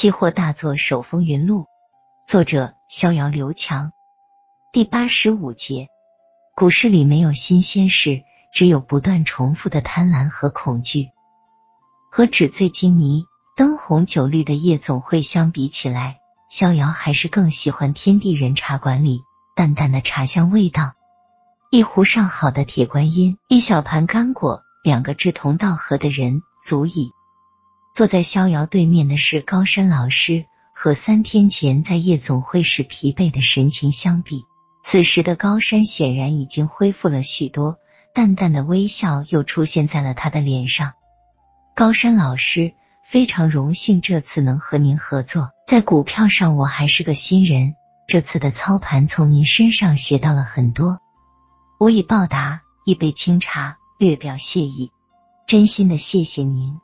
期货大作手风云录，作者逍遥刘强。第八十五节，股市里没有新鲜事，只有不断重复的贪婪和恐惧。和纸醉金迷、灯红酒绿的夜总会相比起来，逍遥还是更喜欢天地人茶馆里淡淡的茶香味道。一壶上好的铁观音，一小盘干果，两个志同道合的人足矣。坐在逍遥对面的是高山老师，和三天前在夜总会时疲惫的神情相比，此时的高山显然已经恢复了许多，淡淡的微笑又出现在了他的脸上。高山老师，非常荣幸这次能和您合作，在股票上我还是个新人，这次的操盘从您身上学到了很多，我以报答。一杯清茶，略表谢意，真心的谢谢您。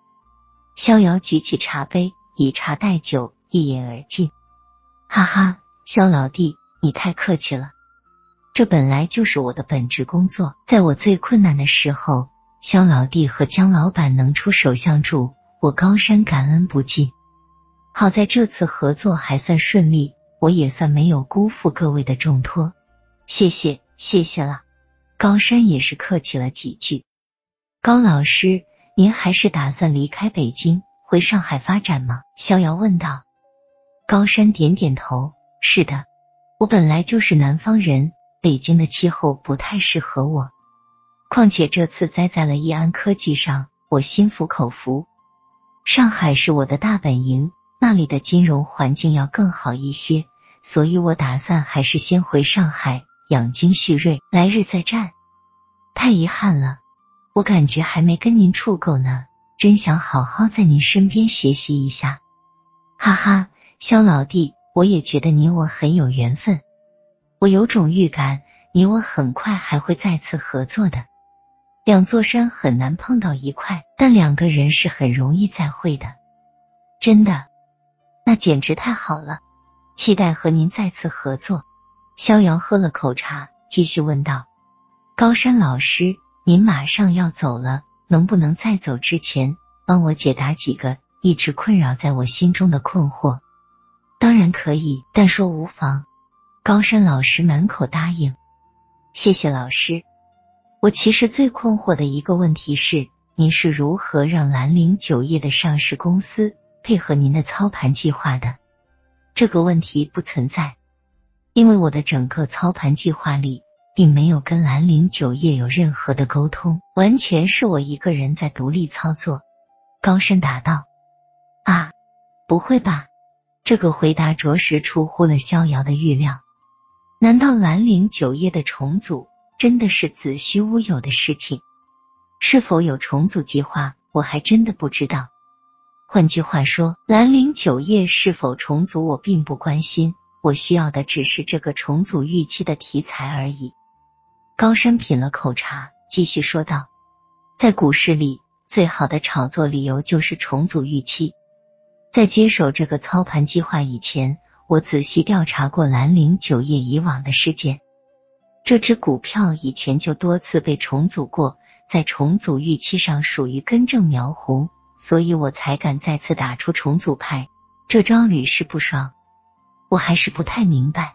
逍遥举起茶杯，以茶代酒，一饮而尽。哈哈，萧老弟，你太客气了。这本来就是我的本职工作，在我最困难的时候，萧老弟和江老板能出手相助，我高山感恩不尽。好在这次合作还算顺利，我也算没有辜负各位的重托。谢谢，谢谢了。高山也是客气了几句。高老师。您还是打算离开北京回上海发展吗？逍遥问道。高山点点头，是的，我本来就是南方人，北京的气候不太适合我。况且这次栽在了易安科技上，我心服口服。上海是我的大本营，那里的金融环境要更好一些，所以我打算还是先回上海养精蓄锐，来日再战。太遗憾了。我感觉还没跟您处够呢，真想好好在您身边学习一下。哈哈，肖老弟，我也觉得你我很有缘分。我有种预感，你我很快还会再次合作的。两座山很难碰到一块，但两个人是很容易再会的。真的，那简直太好了，期待和您再次合作。逍遥喝了口茶，继续问道：“高山老师。”您马上要走了，能不能在走之前帮我解答几个一直困扰在我心中的困惑？当然可以，但说无妨。高山老师满口答应。谢谢老师。我其实最困惑的一个问题是，您是如何让兰陵酒业的上市公司配合您的操盘计划的？这个问题不存在，因为我的整个操盘计划里。并没有跟兰陵酒业有任何的沟通，完全是我一个人在独立操作。高深答道：“啊，不会吧？这个回答着实出乎了逍遥的预料。难道兰陵酒业的重组真的是子虚乌有的事情？是否有重组计划，我还真的不知道。换句话说，兰陵酒业是否重组，我并不关心。我需要的只是这个重组预期的题材而已。”高山品了口茶，继续说道：“在股市里，最好的炒作理由就是重组预期。在接手这个操盘计划以前，我仔细调查过兰陵酒业以往的事件。这只股票以前就多次被重组过，在重组预期上属于根正苗红，所以我才敢再次打出重组牌。这招屡试不爽，我还是不太明白。”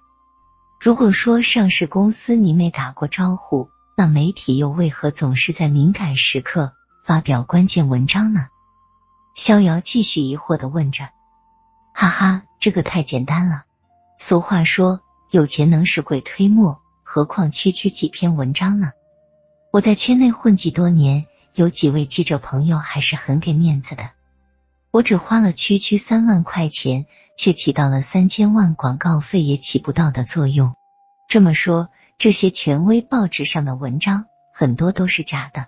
如果说上市公司你没打过招呼，那媒体又为何总是在敏感时刻发表关键文章呢？逍遥继续疑惑的问着。哈哈，这个太简单了。俗话说有钱能使鬼推磨，何况区区几篇文章呢？我在圈内混迹多年，有几位记者朋友还是很给面子的。我只花了区区三万块钱。却起到了三千万广告费也起不到的作用。这么说，这些权威报纸上的文章很多都是假的。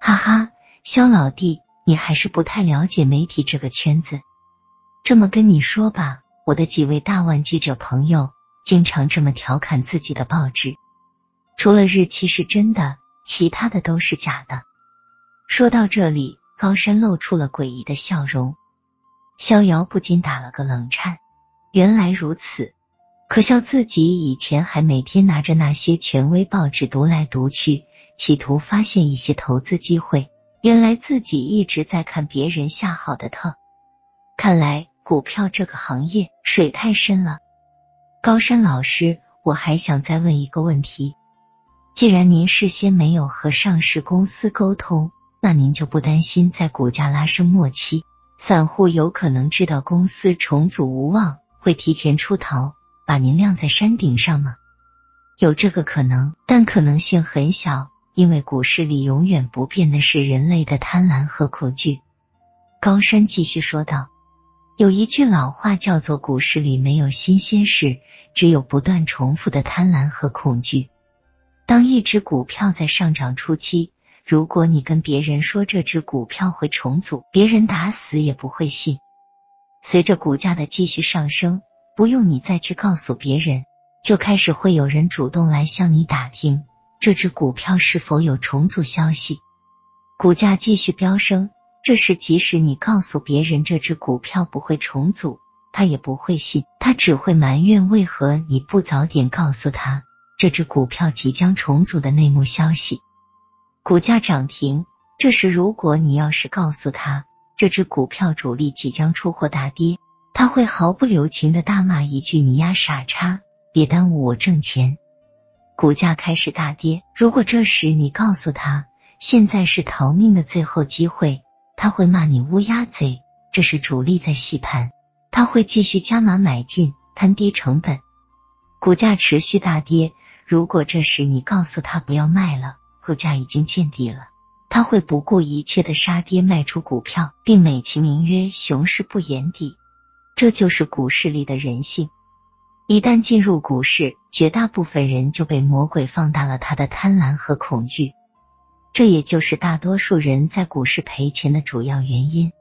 哈哈，肖老弟，你还是不太了解媒体这个圈子。这么跟你说吧，我的几位大腕记者朋友经常这么调侃自己的报纸：除了日期是真的，其他的都是假的。说到这里，高山露出了诡异的笑容。逍遥不禁打了个冷颤，原来如此，可笑自己以前还每天拿着那些权威报纸读来读去，企图发现一些投资机会，原来自己一直在看别人下好的特。看来股票这个行业水太深了。高山老师，我还想再问一个问题：既然您事先没有和上市公司沟通，那您就不担心在股价拉升末期，散户有可能知道公司重组无望，会提前出逃，把您晾在山顶上吗？有这个可能，但可能性很小，因为股市里永远不变的是人类的贪婪和恐惧。高山继续说道：“有一句老话叫做‘股市里没有新鲜事，只有不断重复的贪婪和恐惧’。当一只股票在上涨初期，如果你跟别人说这只股票会重组，别人打死也不会信。随着股价的继续上升，不用你再去告诉别人。”就开始会有人主动来向你打听这只股票是否有重组消息，股价继续飙升。这时，即使你告诉别人这只股票不会重组，他也不会信，他只会埋怨为何你不早点告诉他这只股票即将重组的内幕消息。股价涨停，这时如果你要是告诉他这只股票主力即将出货大跌，他会毫不留情的大骂一句：“你丫傻叉！”别耽误我挣钱，股价开始大跌。如果这时你告诉他现在是逃命的最后机会，他会骂你乌鸦嘴。这是主力在洗盘，他会继续加码买进，摊低成本。股价持续大跌。如果这时你告诉他不要卖了，股价已经见底了，他会不顾一切的杀跌卖出股票，并美其名曰熊市不言底。这就是股市里的人性。一旦进入股市，绝大部分人就被魔鬼放大了他的贪婪和恐惧，这也就是大多数人在股市赔钱的主要原因。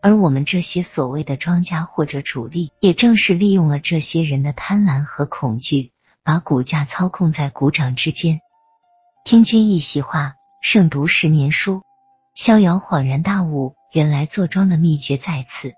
而我们这些所谓的庄家或者主力，也正是利用了这些人的贪婪和恐惧，把股价操控在股掌之间。听君一席话，胜读十年书。逍遥恍然大悟，原来坐庄的秘诀在此。